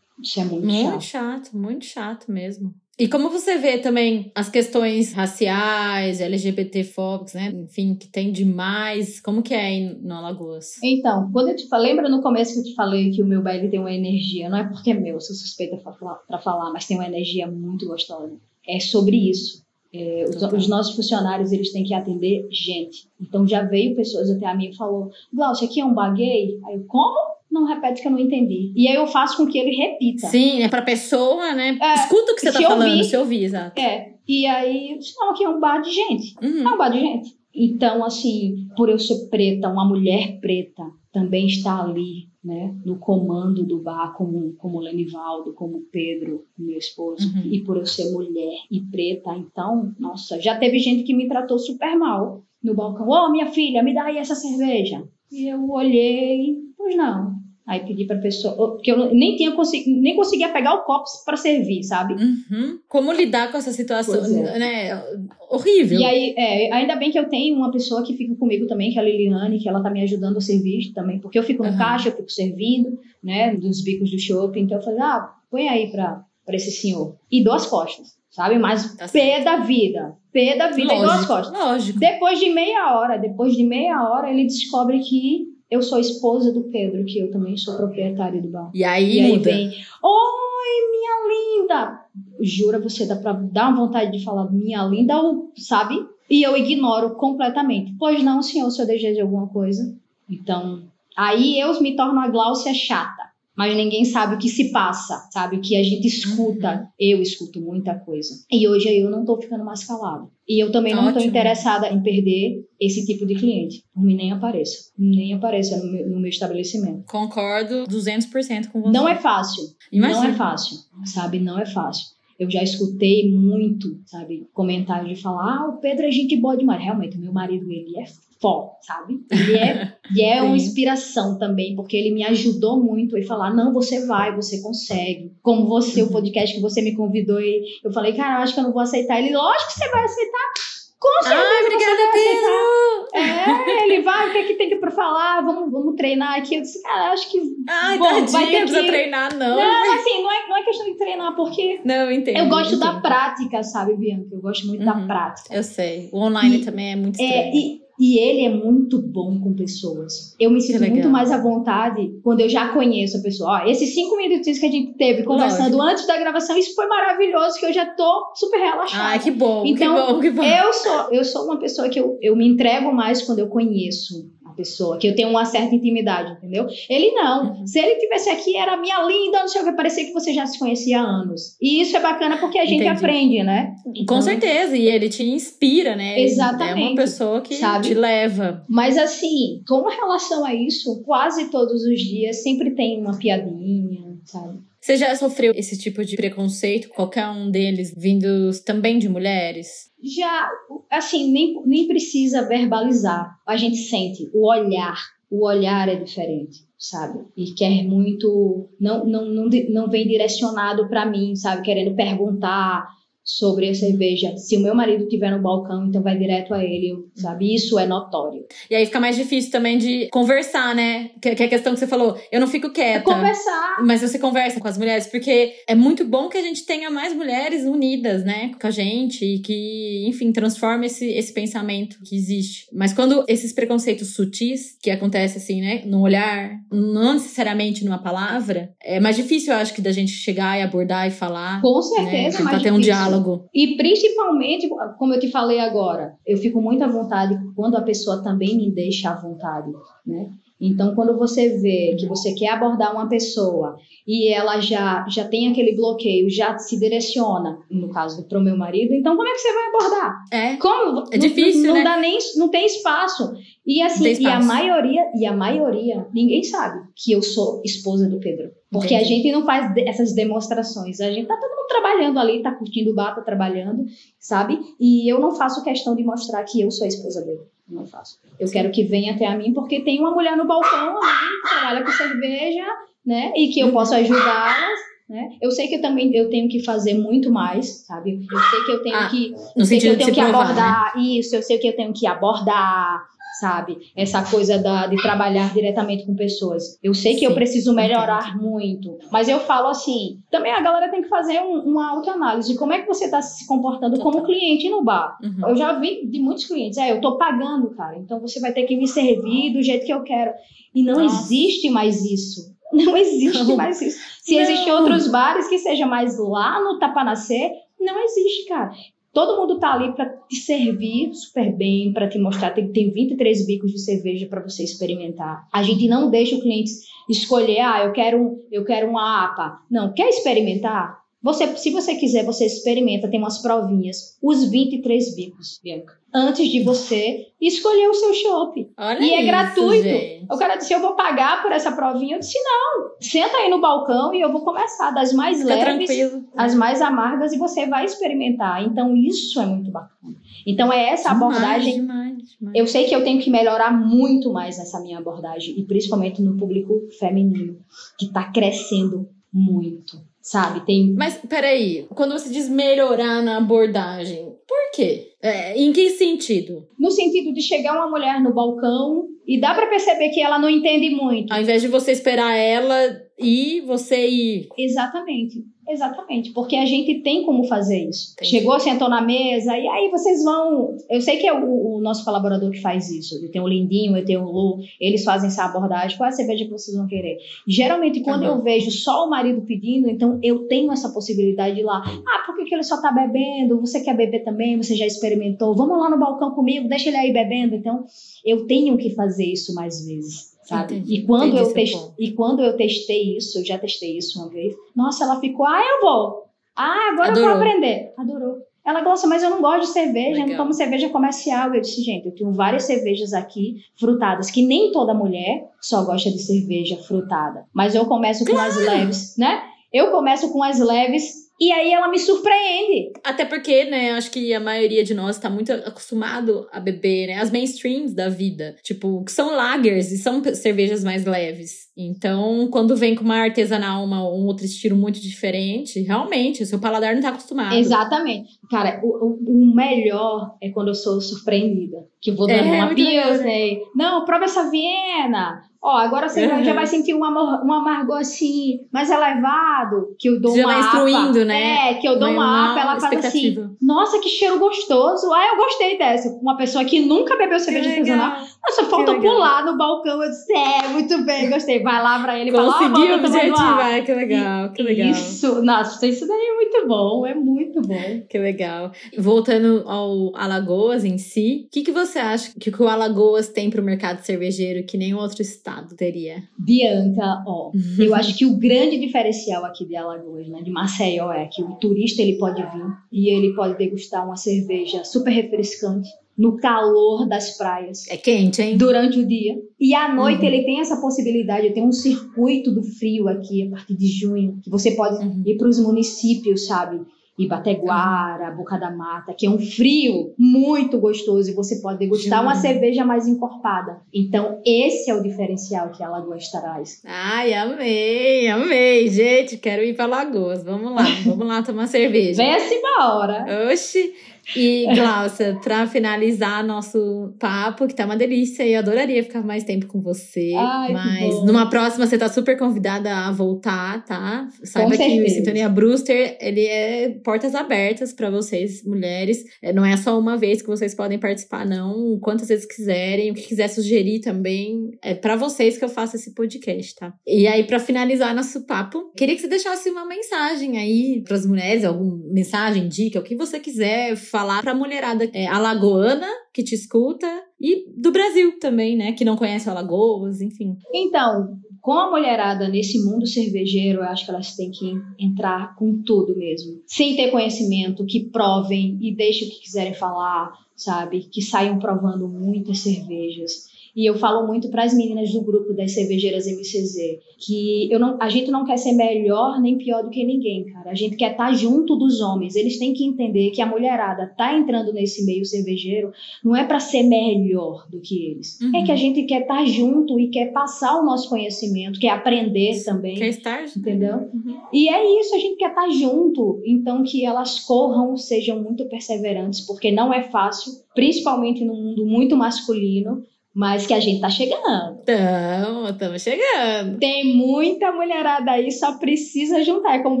B: Isso é muito,
A: muito
B: chato.
A: Muito chato, muito chato mesmo. E como você vê também as questões raciais, LGBTfóbicas, né? Enfim, que tem demais. Como que é aí no Alagoas?
B: Então, quando eu te falei, lembra no começo que eu te falei que o meu baile tem uma energia, não é porque é meu, sou suspeita para falar, mas tem uma energia muito gostosa. É sobre isso. É, os, os, nossos funcionários eles têm que atender gente. Então já veio pessoas até a mim e falou: Glaucio, aqui é um baguei? Aí eu, como? Não repete que eu não entendi. E aí eu faço com que ele repita.
A: Sim, é pra pessoa, né? É, Escuta o que você tá falando, ouvir, se ouvir, exato.
B: É. E aí, não, aqui é um bar de gente. Uhum. É um bar de gente. Então, assim, por eu ser preta, uma mulher preta também está ali, né, no comando do bar, como, como Lenivaldo, como Pedro, meu esposo, uhum. e por eu ser mulher e preta, então, nossa, já teve gente que me tratou super mal no balcão. Ô, oh, minha filha, me dá aí essa cerveja. E eu olhei, pois não, Aí pedi pra pessoa, porque eu nem tinha consegui, nem conseguia pegar o copo para servir, sabe?
A: Uhum. Como lidar com essa situação, é. né? Horrível.
B: E aí, é, ainda bem que eu tenho uma pessoa que fica comigo também, que é a Liliane, que ela tá me ajudando a servir também, porque eu fico no uhum. caixa, eu fico servindo, né, dos bicos do shopping, então eu falei, ah, põe aí pra, pra esse senhor. E dou as costas, sabe? Mas tá pé da vida, pé da vida lógico, e dou as costas.
A: Lógico.
B: Depois de meia hora, depois de meia hora, ele descobre que eu sou esposa do Pedro, que eu também sou proprietária do bar.
A: E aí, e aí
B: vem, oi, minha linda! Jura, você dá pra dar uma vontade de falar minha linda, sabe? E eu ignoro completamente. Pois não, senhor, se eu desejo alguma coisa. Então, aí eu me torno a Gláucia chata mas ninguém sabe o que se passa, sabe? O que a gente escuta. Uhum. Eu escuto muita coisa. E hoje eu não tô ficando mais calada. E eu também não estou interessada em perder esse tipo de cliente. Por mim, nem apareça. Nem apareça no meu, no meu estabelecimento.
A: Concordo 200% com você.
B: Não é fácil. Imagina. Não é fácil, sabe? Não é fácil. Eu já escutei muito, sabe, comentários de falar, ah, o Pedro é gente boa demais. Realmente, meu marido, ele é fó, sabe? Ele é, e é uma inspiração também, porque ele me ajudou muito e falar, não, você vai, você consegue. Como você, o uhum. podcast que você me convidou, e eu falei, cara, eu acho que eu não vou aceitar. Ele, lógico que você vai aceitar. Com certeza.
A: Ai, obrigada, Pedro!
B: É, ele vai, o que, é que tem que falar? Vamos, vamos treinar aqui. Eu disse, cara, acho que.
A: Ai, bom, tadinha, vai ter que treinar, não.
B: Não, assim, não é, não é questão de treinar, porque.
A: Não, entendo.
B: Eu gosto
A: entendo.
B: da prática, sabe, Bianca? Eu gosto muito uhum, da prática.
A: Eu sei. O online e, também é muito é, estranho.
B: É, e, e ele é muito bom com pessoas. Eu me sinto muito mais à vontade quando eu já conheço a pessoa. Ó, esses cinco minutos que a gente teve conversando Lógico. antes da gravação, isso foi maravilhoso, que eu já tô super relaxada.
A: Ai, que bom,
B: então,
A: que bom, que bom.
B: Eu sou, eu sou uma pessoa que eu, eu me entrego mais quando eu conheço pessoa, que eu tenho uma certa intimidade, entendeu? Ele não. Uhum. Se ele tivesse aqui, era minha linda, não sei o que, parecia que você já se conhecia há anos. E isso é bacana porque a gente Entendi. aprende, né?
A: Então, Com certeza, e ele te inspira, né?
B: Exatamente.
A: É uma pessoa que sabe? te leva.
B: Mas assim, com relação a isso, quase todos os dias sempre tem uma piadinha, sabe?
A: Você já sofreu esse tipo de preconceito, qualquer um deles vindos também de mulheres?
B: Já, assim, nem, nem precisa verbalizar. A gente sente o olhar. O olhar é diferente, sabe? E quer muito. Não, não, não, não vem direcionado para mim, sabe? Querendo perguntar sobre a cerveja. Se o meu marido estiver no balcão, então vai direto a ele, sabe? Isso é notório.
A: E aí fica mais difícil também de conversar, né? Que, que é a questão que você falou. Eu não fico quieta.
B: Conversar.
A: Mas você conversa com as mulheres, porque é muito bom que a gente tenha mais mulheres unidas, né? Com a gente e que, enfim, transforme esse, esse pensamento que existe. Mas quando esses preconceitos sutis, que acontece assim, né? No olhar, não necessariamente numa palavra, é mais difícil, eu acho, que da gente chegar e abordar e falar.
B: Com certeza, né?
A: Tentar ter difícil. um diálogo diálogo.
B: E principalmente, como eu te falei agora, eu fico muito à vontade quando a pessoa também me deixa à vontade, né? Então, quando você vê que você quer abordar uma pessoa e ela já, já tem aquele bloqueio, já se direciona, no caso para o meu marido, então como é que você vai abordar?
A: É.
B: Como?
A: É difícil,
B: não,
A: não
B: né? Dá nem, não tem espaço. E assim, espaço. e a maioria, e a maioria, ninguém sabe que eu sou esposa do Pedro. Porque Entendi. a gente não faz essas demonstrações. A gente tá todo mundo trabalhando ali, tá curtindo o bar, tá trabalhando, sabe? E eu não faço questão de mostrar que eu sou a esposa dele. Não faço. Eu Sim. quero que venha até a mim porque tem uma mulher no balcão ali que trabalha com cerveja, né? E que eu posso ajudá-las. Né? Eu sei que eu também eu tenho que fazer muito mais, sabe? Eu sei que eu tenho ah, que,
A: no
B: sentido
A: que eu
B: tenho que
A: provar,
B: abordar né? isso, eu sei que eu tenho que abordar, sabe? Essa coisa da, de trabalhar diretamente com pessoas. Eu sei que Sim, eu preciso melhorar entendi. muito, mas eu falo assim, também a galera tem que fazer um, uma autoanálise como é que você está se comportando como cliente no bar. Uhum. Eu já vi de muitos clientes, é, eu tô pagando, cara, então você vai ter que me servir do jeito que eu quero. E não Nossa. existe mais isso. Não existe não. mais isso. Se existem outros bares que seja mais lá no Tapanacê, não existe, cara. Todo mundo tá ali para te servir super bem, para te mostrar. Tem, tem 23 bicos de cerveja para você experimentar. A gente não deixa o cliente escolher, ah, eu quero, eu quero uma APA. Não, quer experimentar? Você, se você quiser, você experimenta, tem umas provinhas, os 23 bicos, Bianca, antes de você escolher o seu shopping.
A: Olha
B: e
A: é
B: isso, gratuito.
A: Gente.
B: O cara disse: Eu vou pagar por essa provinha. Eu disse: Não, senta aí no balcão e eu vou começar das mais
A: Fica
B: leves,
A: tranquilo.
B: as mais amargas, e você vai experimentar. Então, isso é muito bacana. Então, é essa
A: demais,
B: abordagem.
A: Demais, demais.
B: Eu sei que eu tenho que melhorar muito mais nessa minha abordagem, e principalmente no público feminino, que está crescendo muito sabe? Tem.
A: Mas peraí, quando você diz melhorar na abordagem, por quê? É, em que sentido?
B: No sentido de chegar uma mulher no balcão e dá para perceber que ela não entende muito.
A: Ao invés de você esperar ela ir, você ir.
B: Exatamente. Exatamente, porque a gente tem como fazer isso. Entendi. Chegou, sentou na mesa, e aí vocês vão. Eu sei que é o, o nosso colaborador que faz isso. Eu tenho o Lindinho, eu tenho o Lu, eles fazem essa abordagem. Qual é a cerveja que vocês vão querer? Geralmente, quando uhum. eu vejo só o marido pedindo, então eu tenho essa possibilidade de ir lá. Ah, por que, que ele só tá bebendo? Você quer beber também? Você já experimentou? Vamos lá no balcão comigo, deixa ele aí bebendo. Então, eu tenho que fazer isso mais vezes sabe? Entendi. E quando Entendi eu test... e quando eu testei isso, eu já testei isso uma vez. Nossa, ela ficou, ah, eu vou. Ah, agora Adorou. eu vou aprender. Adorou. Ela gosta, mas eu não gosto de cerveja, Legal. não tomo cerveja comercial. Eu disse, gente, eu tenho várias cervejas aqui frutadas, que nem toda mulher só gosta de cerveja frutada. Mas eu começo com claro. as leves, né? Eu começo com as leves e aí ela me surpreende.
A: Até porque, né, acho que a maioria de nós tá muito acostumado a beber, né, as mainstreams da vida. Tipo, que são lagers e são cervejas mais leves. Então, quando vem com uma artesanal, uma, um outro estilo muito diferente, realmente, o seu paladar não tá acostumado.
B: Exatamente. Cara, o, o melhor é quando eu sou surpreendida. Que vou dando é, uma pilsner. Não, prova essa Viena. Ó, agora você uhum. já vai sentir um, amor, um amargor assim, mais elevado, que eu dou
A: já
B: uma
A: vai instruindo,
B: apa.
A: né?
B: É, que eu dou uma, uma apa, ela faz assim, nossa, que cheiro gostoso. Ah, eu gostei dessa. Uma pessoa que nunca bebeu cerveja artesanal, Só falta pular no balcão. Eu disse, é, muito bem, gostei. Vai lá pra ele e fala,
A: Conseguiu objetivar, que legal, que legal.
B: Isso, nossa, isso daí é muito bom, é muito bom.
A: Que legal. Voltando ao Alagoas em si, o que, que você acha que o Alagoas tem pro mercado cervejeiro que nenhum outro estado teria?
B: Bianca, ó, eu acho que o grande diferencial aqui de Alagoas, né, de Maceió, é que o turista ele pode vir e ele pode degustar uma cerveja super refrescante no calor das praias.
A: É quente, hein?
B: Durante o dia. E à noite uhum. ele tem essa possibilidade, tem um circuito do frio aqui a partir de junho, que você pode uhum. ir para os municípios, sabe? Ibateguara, Boca da Mata, que é um frio muito gostoso e você pode degustar uma cerveja mais encorpada. Então, esse é o diferencial que a Lagoas traz.
A: Ai, amei, amei. Gente, quero ir para Lagoas. Vamos lá, vamos lá tomar cerveja.
B: Vem-se embora.
A: Oxi. E, Glaucia, para finalizar nosso papo, que tá uma delícia, e eu adoraria ficar mais tempo com você.
B: Ai,
A: mas numa próxima você tá super convidada a voltar, tá? Saiba que o Sintonia Brewster, ele é portas abertas para vocês, mulheres. É, não é só uma vez que vocês podem participar, não. Quantas vezes quiserem, o que quiser sugerir também. É para vocês que eu faço esse podcast, tá? E aí, para finalizar nosso papo, queria que você deixasse uma mensagem aí para as mulheres, alguma mensagem, dica, o que você quiser falar pra mulherada é, alagoana que te escuta e do Brasil também, né? Que não conhece Alagoas, enfim.
B: Então, com a mulherada nesse mundo cervejeiro, eu acho que elas têm que entrar com tudo mesmo. Sem ter conhecimento, que provem e deixem o que quiserem falar, sabe? Que saiam provando muitas cervejas e eu falo muito para as meninas do grupo das cervejeiras MCZ que eu não, a gente não quer ser melhor nem pior do que ninguém, cara. A gente quer estar tá junto dos homens. Eles têm que entender que a mulherada tá entrando nesse meio cervejeiro não é para ser melhor do que eles. Uhum. É que a gente quer estar tá junto e quer passar o nosso conhecimento, quer aprender também.
A: Quer estar,
B: entendeu? Uhum. E é isso, a gente quer estar tá junto. Então que elas corram, sejam muito perseverantes, porque não é fácil, principalmente no mundo muito masculino mas que a gente tá chegando.
A: Estamos, estamos chegando.
B: Tem muita mulherada aí, só precisa juntar. É como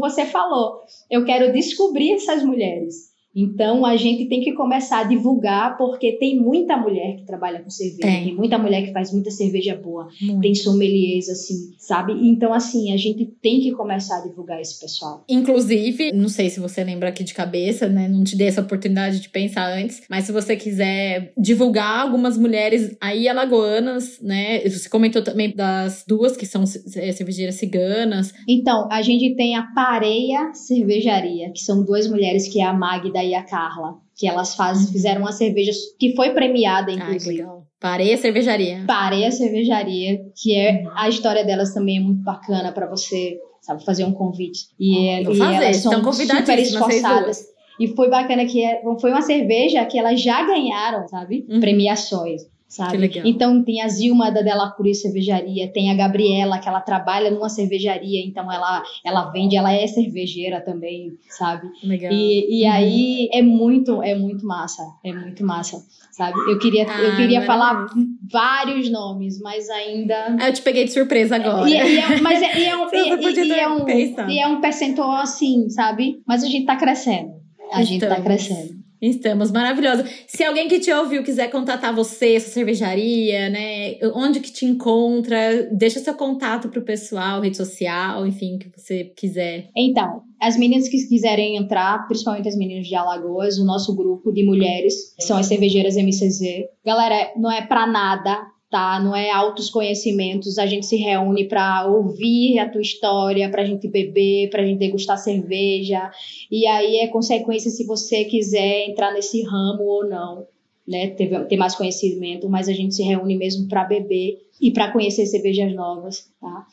B: você falou, eu quero descobrir essas mulheres. Então a gente tem que começar a divulgar, porque tem muita mulher que trabalha com cerveja, tem, tem muita mulher que faz muita cerveja boa, Muito. tem sommeliers, assim, sabe? Então, assim, a gente tem que começar a divulgar esse pessoal.
A: Inclusive, não sei se você lembra aqui de cabeça, né? Não te dei essa oportunidade de pensar antes, mas se você quiser divulgar algumas mulheres aí alagoanas, né? Você comentou também das duas que são é, cervejeiras ciganas.
B: Então, a gente tem a Pareia Cervejaria, que são duas mulheres que é a Magda e a Carla, que elas fazem, uhum. fizeram uma cerveja que foi premiada, inclusive.
A: Ai, Parei a cervejaria.
B: Parei a cervejaria, que é a história delas também é muito bacana para você, sabe, fazer um convite. E,
A: é, e elas são super esforçadas.
B: E foi bacana que é, foi uma cerveja que elas já ganharam, sabe? Uhum. Premiações sabe? Então tem a Zilma da Della Cruz Cervejaria, tem a Gabriela que ela trabalha numa cervejaria, então ela ela vende, ela é cervejeira também, sabe?
A: Legal.
B: E, e uhum. aí é muito é muito massa, é muito massa, sabe? Eu queria ah, eu queria falar vários nomes, mas ainda
A: ah, eu te peguei de surpresa agora.
B: E, e é, mas é, e é um, e, é um e é um percentual assim, sabe? Mas a gente tá crescendo. A gente tá crescendo.
A: Estamos, maravilhosa. Se alguém que te ouviu quiser contatar você, essa cervejaria, né? Onde que te encontra? Deixa seu contato pro pessoal, rede social, enfim, que você quiser.
B: Então, as meninas que quiserem entrar, principalmente as meninas de Alagoas, o nosso grupo de mulheres, são as cervejeiras MCZ. Galera, não é pra nada tá? Não é altos conhecimentos, a gente se reúne para ouvir a tua história, para a gente beber, para a gente degustar cerveja, e aí é consequência se você quiser entrar nesse ramo ou não, né? Ter, ter mais conhecimento, mas a gente se reúne mesmo para beber e para conhecer cervejas novas, tá?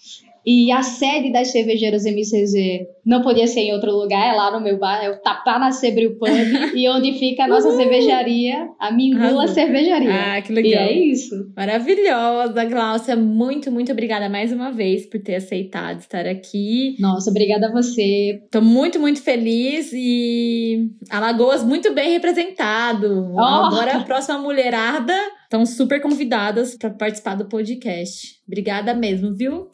B: E a sede das cervejeiras MCZ não podia ser em outro lugar, é lá no meu bar, é o Tapanace Brew Pub, e onde fica a nossa Uhul. cervejaria, a Mingula Cervejaria.
A: Ah, que legal.
B: E é isso.
A: Maravilhosa, Glaucia. Muito, muito obrigada mais uma vez por ter aceitado estar aqui.
B: Nossa, obrigada a você.
A: Tô muito, muito feliz e Alagoas muito bem representado. Oh. Agora a próxima mulherada estão super convidadas para participar do podcast. Obrigada mesmo, viu?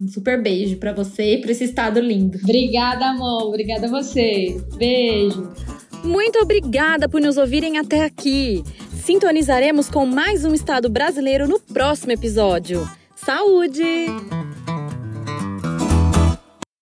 A: Um super beijo para você e para esse estado lindo.
B: Obrigada, amor. Obrigada a você. Beijo.
A: Muito obrigada por nos ouvirem até aqui. Sintonizaremos com mais um estado brasileiro no próximo episódio. Saúde!